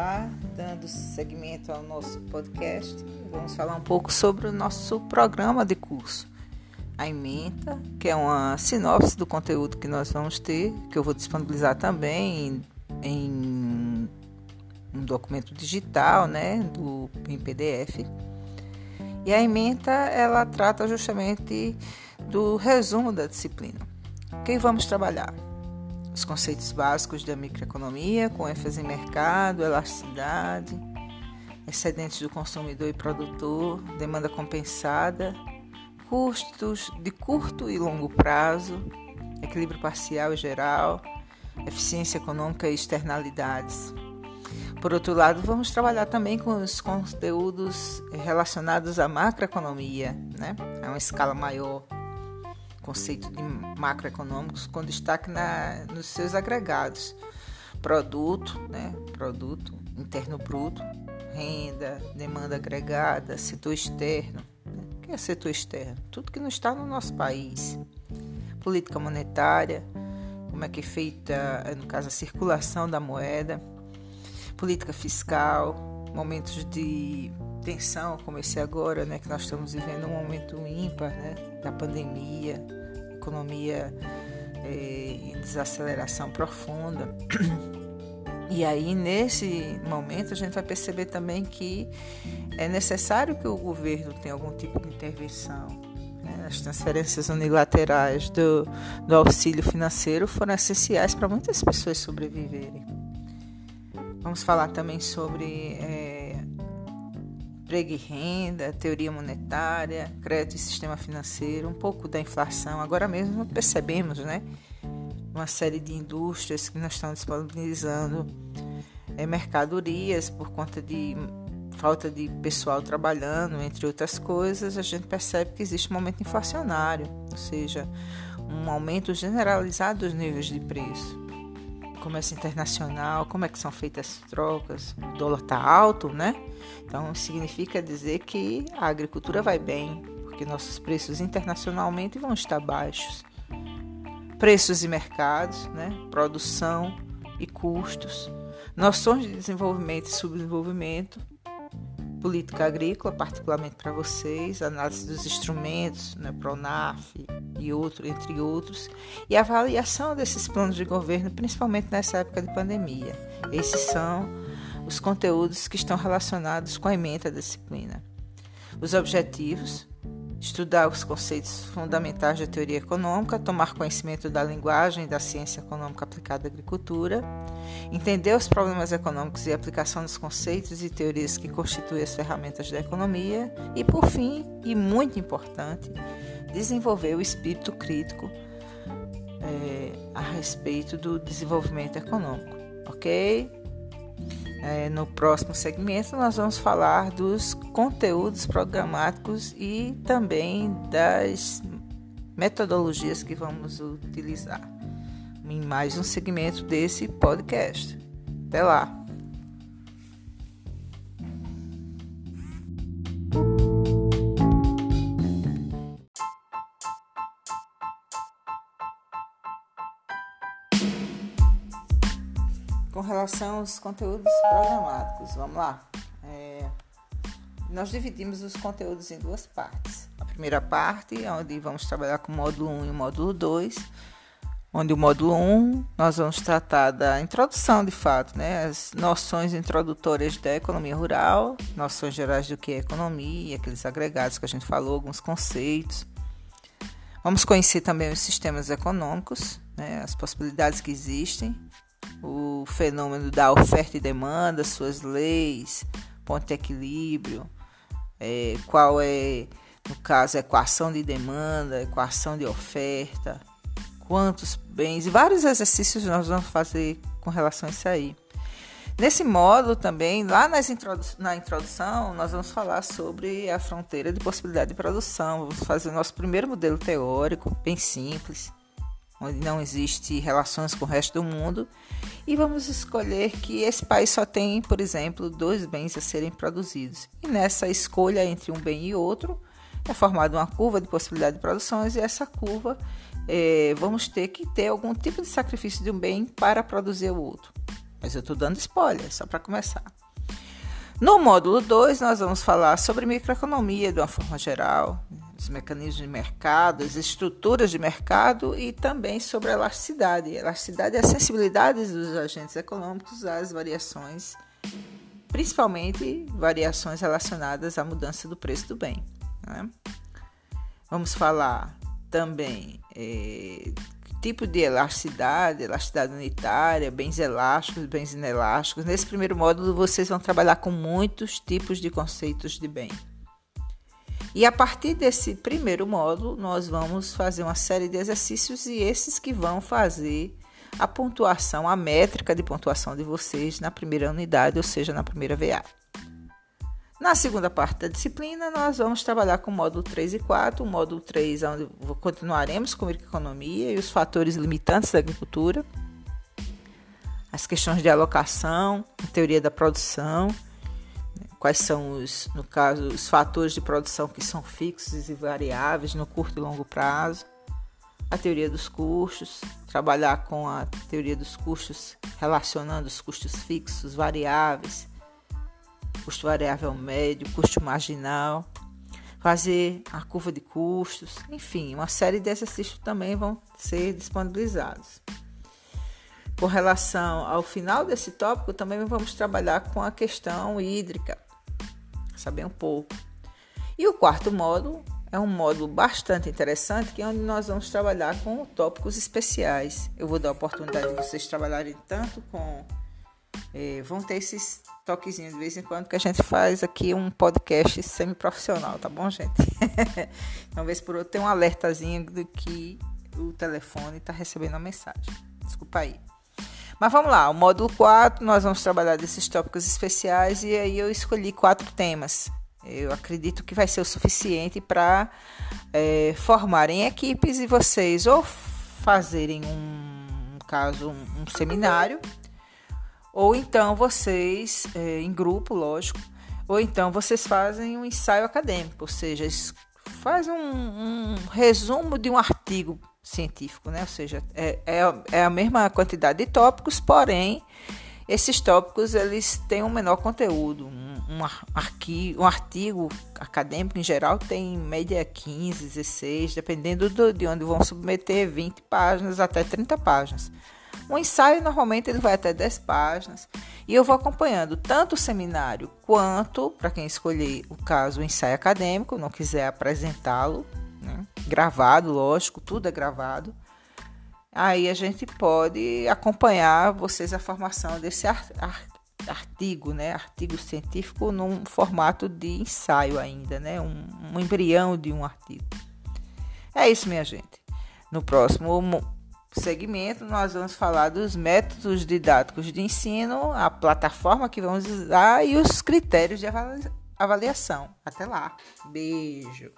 Olá, dando seguimento ao nosso podcast, vamos falar um pouco sobre o nosso programa de curso. A ementa, que é uma sinopse do conteúdo que nós vamos ter, que eu vou disponibilizar também em, um documento digital, né, do, em PDF. E a ementa, ela trata justamente do resumo da disciplina. O que vamos trabalhar? Os conceitos básicos da microeconomia, com ênfase em mercado, elasticidade, excedentes do consumidor e produtor, demanda compensada, custos de curto e longo prazo, equilíbrio parcial e geral, eficiência econômica e externalidades. Por outro lado, vamos trabalhar também com os conteúdos relacionados à macroeconomia, né? É uma escala maior conceito de macroeconômicos com destaque na, nos seus agregados. Produto, né? produto interno bruto, renda, demanda agregada, setor externo. Né? O que é setor externo? Tudo que não está no nosso país. Política monetária, como é que é feita, no caso, a circulação da moeda. Política fiscal, momentos de tensão, como esse agora, né, que nós estamos vivendo um momento ímpar, né, da pandemia, economia é, em desaceleração profunda. E aí, nesse momento, a gente vai perceber também que é necessário que o governo tenha algum tipo de intervenção. Né? As transferências unilaterais do, do auxílio financeiro foram essenciais para muitas pessoas sobreviverem. Vamos falar também sobre é, emprego e renda, teoria monetária, crédito e sistema financeiro, um pouco da inflação. Agora mesmo percebemos, né? Uma série de indústrias que nós estamos disponibilizando é, mercadorias por conta de falta de pessoal trabalhando, entre outras coisas, a gente percebe que existe um momento inflacionário, ou seja, um aumento generalizado dos níveis de preço comércio internacional, como é que são feitas as trocas, o dólar está alto, né? Então significa dizer que a agricultura vai bem, porque nossos preços internacionalmente vão estar baixos. Preços e mercados, né? produção e custos, noções de desenvolvimento e subdesenvolvimento, política agrícola, particularmente para vocês, análise dos instrumentos, né, PRONAF e outro, entre outros, e avaliação desses planos de governo, principalmente nessa época de pandemia. Esses são os conteúdos que estão relacionados com a emenda da disciplina. Os objetivos, estudar os conceitos fundamentais da teoria econômica, tomar conhecimento da linguagem da ciência econômica aplicada à agricultura, entender os problemas econômicos e aplicação dos conceitos e teorias que constituem as ferramentas da economia e, por fim, e muito importante, desenvolver o espírito crítico é, a respeito do desenvolvimento econômico, ok? É, no próximo segmento, nós vamos falar dos conteúdos programáticos e também das metodologias que vamos utilizar em mais um segmento desse podcast. Até lá! Relação aos conteúdos programáticos, vamos lá. É, nós dividimos os conteúdos em duas partes. A primeira parte, onde vamos trabalhar com o módulo 1 e o módulo 2, onde o módulo 1 nós vamos tratar da introdução de fato, né, as noções introdutórias da economia rural, noções gerais do que é economia, aqueles agregados que a gente falou, alguns conceitos. Vamos conhecer também os sistemas econômicos, né, as possibilidades que existem o fenômeno da oferta e demanda, suas leis, ponto de equilíbrio, é, qual é, no caso, equação de demanda, equação de oferta, quantos bens, e vários exercícios nós vamos fazer com relação a isso aí. Nesse módulo também, lá introdu na introdução, nós vamos falar sobre a fronteira de possibilidade de produção. Vamos fazer o nosso primeiro modelo teórico, bem simples onde não existe relações com o resto do mundo, e vamos escolher que esse país só tem, por exemplo, dois bens a serem produzidos. E nessa escolha entre um bem e outro, é formada uma curva de possibilidade de produções, e essa curva é, vamos ter que ter algum tipo de sacrifício de um bem para produzir o outro. mas eu estou dando spoiler, só para começar. No módulo 2, nós vamos falar sobre microeconomia de uma forma geral, os mecanismos de mercado, as estruturas de mercado e também sobre a elasticidade. A elasticidade é a sensibilidade dos agentes econômicos às variações, principalmente variações relacionadas à mudança do preço do bem. Né? Vamos falar também é, tipo de elasticidade, elasticidade unitária, bens elásticos, bens inelásticos. Nesse primeiro módulo, vocês vão trabalhar com muitos tipos de conceitos de bem. E a partir desse primeiro módulo, nós vamos fazer uma série de exercícios e esses que vão fazer a pontuação, a métrica de pontuação de vocês na primeira unidade, ou seja, na primeira VA. Na segunda parte da disciplina, nós vamos trabalhar com o módulo 3 e 4. O módulo 3, onde continuaremos com a economia e os fatores limitantes da agricultura, as questões de alocação, a teoria da produção, quais são os, no caso, os fatores de produção que são fixos e variáveis no curto e longo prazo, a teoria dos custos, trabalhar com a teoria dos custos relacionando os custos fixos, variáveis, custo variável médio, custo marginal, fazer a curva de custos, enfim, uma série de exercícios também vão ser disponibilizados. Com relação ao final desse tópico, também vamos trabalhar com a questão hídrica, saber um pouco. E o quarto módulo é um módulo bastante interessante, que é onde nós vamos trabalhar com tópicos especiais. Eu vou dar a oportunidade de vocês trabalharem tanto com é, vão ter esses toquezinhos de vez em quando que a gente faz aqui um podcast semi-profissional, tá bom, gente? Uma vez por outra tem um alertazinho de que o telefone está recebendo a mensagem. Desculpa aí. Mas vamos lá, o módulo 4, nós vamos trabalhar desses tópicos especiais e aí eu escolhi quatro temas. Eu acredito que vai ser o suficiente para é, formarem equipes e vocês ou fazerem um, caso, um, um seminário ou então vocês, é, em grupo, lógico, ou então vocês fazem um ensaio acadêmico, ou seja, faz um, um resumo de um artigo científico, né? Ou seja, é, é, é, a mesma quantidade de tópicos, porém esses tópicos eles têm um menor conteúdo. Um, um, um artigo acadêmico em geral tem em média 15, 16, dependendo do, de onde vão submeter 20 páginas até 30 páginas. Um ensaio normalmente ele vai até 10 páginas e eu vou acompanhando tanto o seminário quanto, para quem escolher o caso, o ensaio acadêmico, não quiser apresentá-lo, né? gravado, lógico, tudo é gravado. Aí a gente pode acompanhar vocês a formação desse artigo, né? Artigo científico num formato de ensaio ainda, né? Um, um embrião de um artigo. É isso, minha gente. No próximo segmento, nós vamos falar dos métodos didáticos de ensino, a plataforma que vamos usar e os critérios de avaliação. Até lá. Beijo.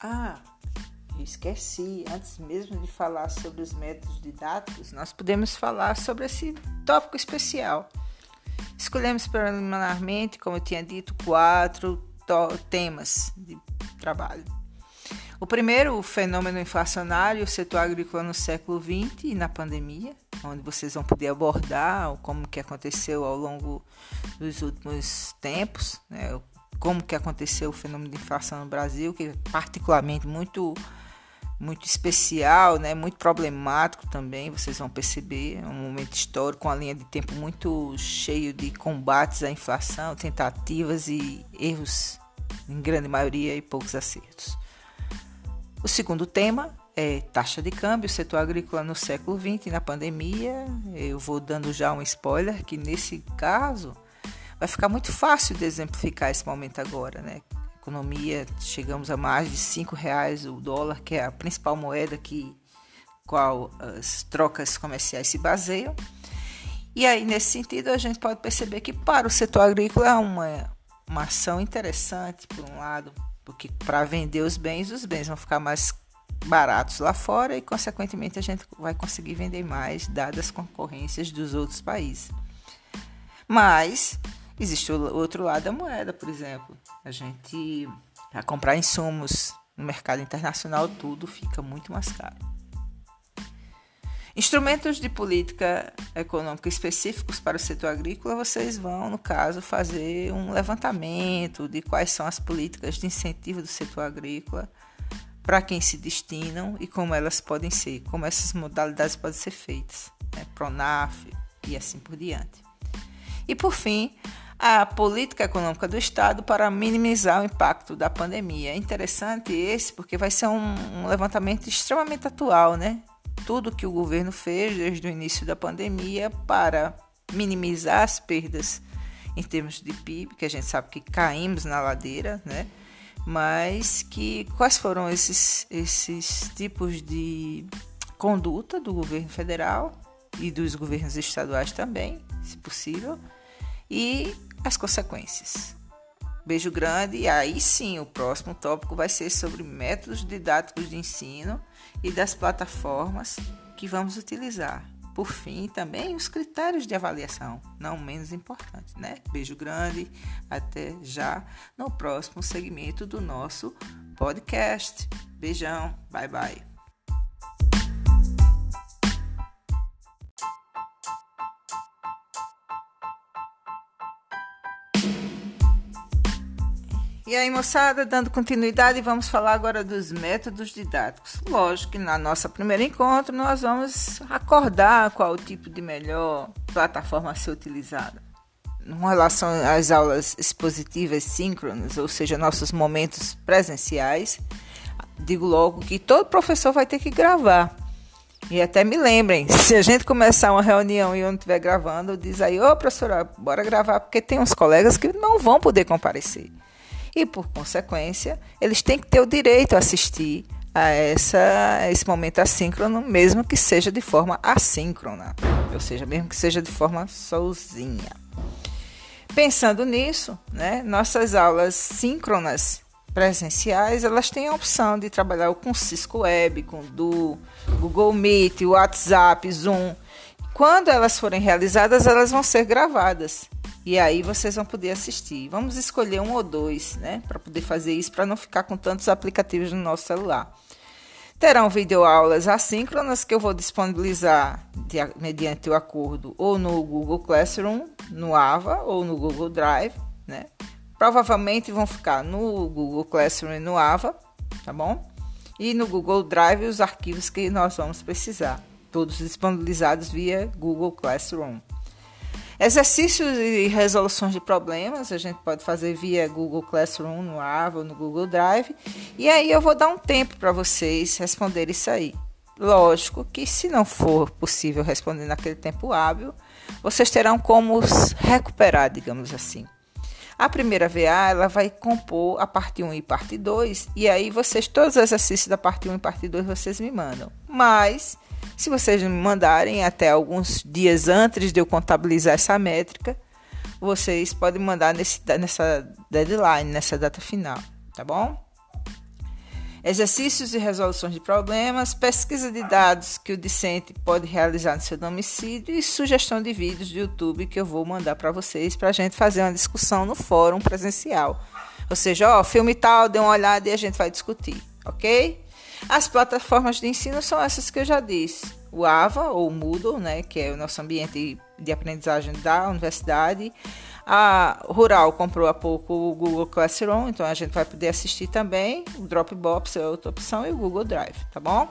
Ah, esqueci, antes mesmo de falar sobre os métodos didáticos, nós podemos falar sobre esse tópico especial. Escolhemos preliminarmente, como eu tinha dito, quatro temas de trabalho. O primeiro, o fenômeno inflacionário, o setor agrícola no século XX e na pandemia, onde vocês vão poder abordar como que aconteceu ao longo dos últimos tempos, né? Como que aconteceu o fenômeno de inflação no Brasil, que é particularmente muito muito especial, né? muito problemático também, vocês vão perceber. É um momento histórico, com a linha de tempo muito cheio de combates à inflação, tentativas e erros, em grande maioria, e poucos acertos. O segundo tema é taxa de câmbio, setor agrícola no século XX na pandemia. Eu vou dando já um spoiler que nesse caso vai ficar muito fácil de exemplificar esse momento agora, né? economia, chegamos a mais de cinco reais o dólar, que é a principal moeda que qual as trocas comerciais se baseiam. E aí, nesse sentido, a gente pode perceber que para o setor agrícola é uma, uma ação interessante, por um lado, porque para vender os bens, os bens vão ficar mais baratos lá fora e, consequentemente, a gente vai conseguir vender mais, dadas as concorrências dos outros países. Mas Existe o outro lado da moeda, por exemplo. A gente, a comprar insumos no mercado internacional, tudo fica muito mais caro. Instrumentos de política econômica específicos para o setor agrícola, vocês vão, no caso, fazer um levantamento de quais são as políticas de incentivo do setor agrícola, para quem se destinam e como elas podem ser, como essas modalidades podem ser feitas, né? Pronaf e assim por diante. E por fim, a política econômica do Estado para minimizar o impacto da pandemia. É interessante esse porque vai ser um, um levantamento extremamente atual, né? tudo que o governo fez desde o início da pandemia para minimizar as perdas em termos de PIB, que a gente sabe que caímos na ladeira, né? Mas que quais foram esses, esses tipos de conduta do governo federal e dos governos estaduais também, se possível, e as consequências. Beijo grande e aí sim o próximo tópico vai ser sobre métodos didáticos de ensino e das plataformas que vamos utilizar. Por fim, também os critérios de avaliação, não menos importantes, né? Beijo grande, até já no próximo segmento do nosso podcast. Beijão, bye bye. E aí, moçada, dando continuidade, vamos falar agora dos métodos didáticos. Lógico que na nossa primeiro encontro nós vamos acordar qual o tipo de melhor plataforma a ser utilizada. Com relação às aulas expositivas síncronas, ou seja, nossos momentos presenciais, digo logo que todo professor vai ter que gravar. E até me lembrem, se a gente começar uma reunião e eu não estiver gravando, diz aí, ô professora, bora gravar, porque tem uns colegas que não vão poder comparecer e, por consequência, eles têm que ter o direito a assistir a, essa, esse momento assíncrono, mesmo que seja de forma assíncrona, ou seja, mesmo que seja de forma sozinha. Pensando nisso, né, nossas aulas síncronas presenciais, elas têm a opção de trabalhar com Cisco Web, com Do, Google Meet, WhatsApp, Zoom. Quando elas forem realizadas, elas vão ser gravadas. E aí vocês vão poder assistir. Vamos escolher um ou dois, né, para poder fazer isso, para não ficar com tantos aplicativos no nosso celular. Terão videoaulas assíncronas que eu vou disponibilizar de, mediante o acordo ou no Google Classroom, no AVA ou no Google Drive, né? Provavelmente vão ficar no Google Classroom e no AVA, tá bom? E no Google Drive os arquivos que nós vamos precisar, todos disponibilizados via Google Classroom. Exercícios e resoluções de problemas a gente pode fazer via Google Classroom, no Ava, no Google Drive. E aí eu vou dar um tempo para vocês responderem isso aí. Lógico que se não for possível responder naquele tempo hábil, vocês terão como recuperar, digamos assim. A primeira VA ela vai compor a parte 1 e parte 2, e aí vocês, todos os exercícios da parte 1 e parte 2, vocês me mandam. Mas se vocês me mandarem até alguns dias antes de eu contabilizar essa métrica, vocês podem mandar nesse, nessa deadline, nessa data final, tá bom? Exercícios e resoluções de problemas, pesquisa de dados que o discente pode realizar no seu domicílio e sugestão de vídeos do YouTube que eu vou mandar para vocês para a gente fazer uma discussão no fórum presencial. Ou seja, ó, filme tal, dê uma olhada e a gente vai discutir, ok? As plataformas de ensino são essas que eu já disse. O AVA, ou Moodle, né, que é o nosso ambiente de aprendizagem da universidade. A Rural comprou há pouco o Google Classroom, então a gente vai poder assistir também. O Dropbox é outra opção e o Google Drive, tá bom?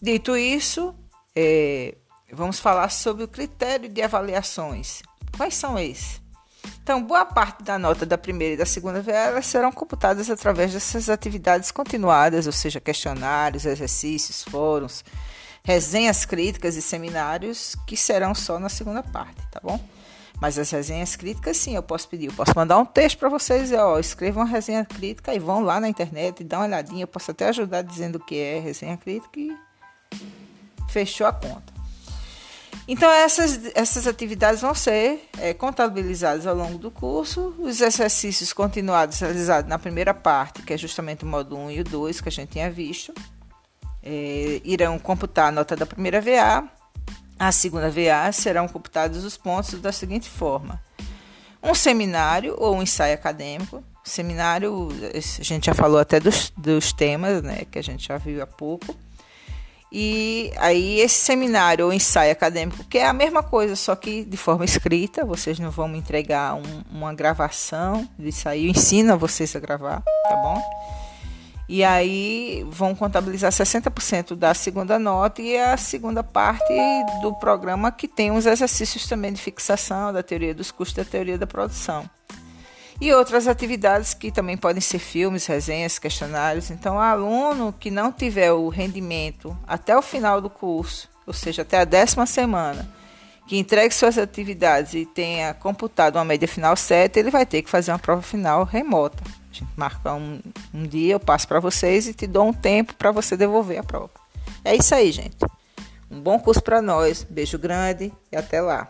Dito isso, é, vamos falar sobre o critério de avaliações. Quais são esses? Então, boa parte da nota da primeira e da segunda VA serão computadas através dessas atividades continuadas, ou seja, questionários, exercícios, fóruns, resenhas críticas e seminários, que serão só na segunda parte, tá bom? Mas as resenhas críticas, sim, eu posso pedir. Eu posso mandar um texto para vocês, ó, escrevam uma resenha crítica e vão lá na internet e dá uma olhadinha. Eu posso até ajudar dizendo o que é resenha crítica e fechou a conta. Então, essas, essas atividades vão ser é, contabilizadas ao longo do curso. Os exercícios continuados realizados na primeira parte, que é justamente o módulo 1 e o 2, que a gente tinha visto, é, irão computar a nota da primeira VA. A segunda VA serão computados os pontos da seguinte forma: um seminário ou um ensaio acadêmico. Seminário, a gente já falou até dos, dos temas, né, que a gente já viu há pouco. E aí esse seminário ou ensaio acadêmico, que é a mesma coisa, só que de forma escrita, vocês não vão me entregar um, uma gravação disso aí, eu ensino a vocês a gravar, tá bom? E aí vão contabilizar 60% da segunda nota e a segunda parte do programa que tem uns exercícios também de fixação da teoria dos custos da teoria da produção e outras atividades que também podem ser filmes, resenhas, questionários. Então, o aluno que não tiver o rendimento até o final do curso, ou seja, até a décima semana, que entregue suas atividades e tenha computado uma média final certa, ele vai ter que fazer uma prova final remota. A gente marca um, um dia, eu passo para vocês e te dou um tempo para você devolver a prova. É isso aí, gente. Um bom curso para nós. Beijo grande e até lá.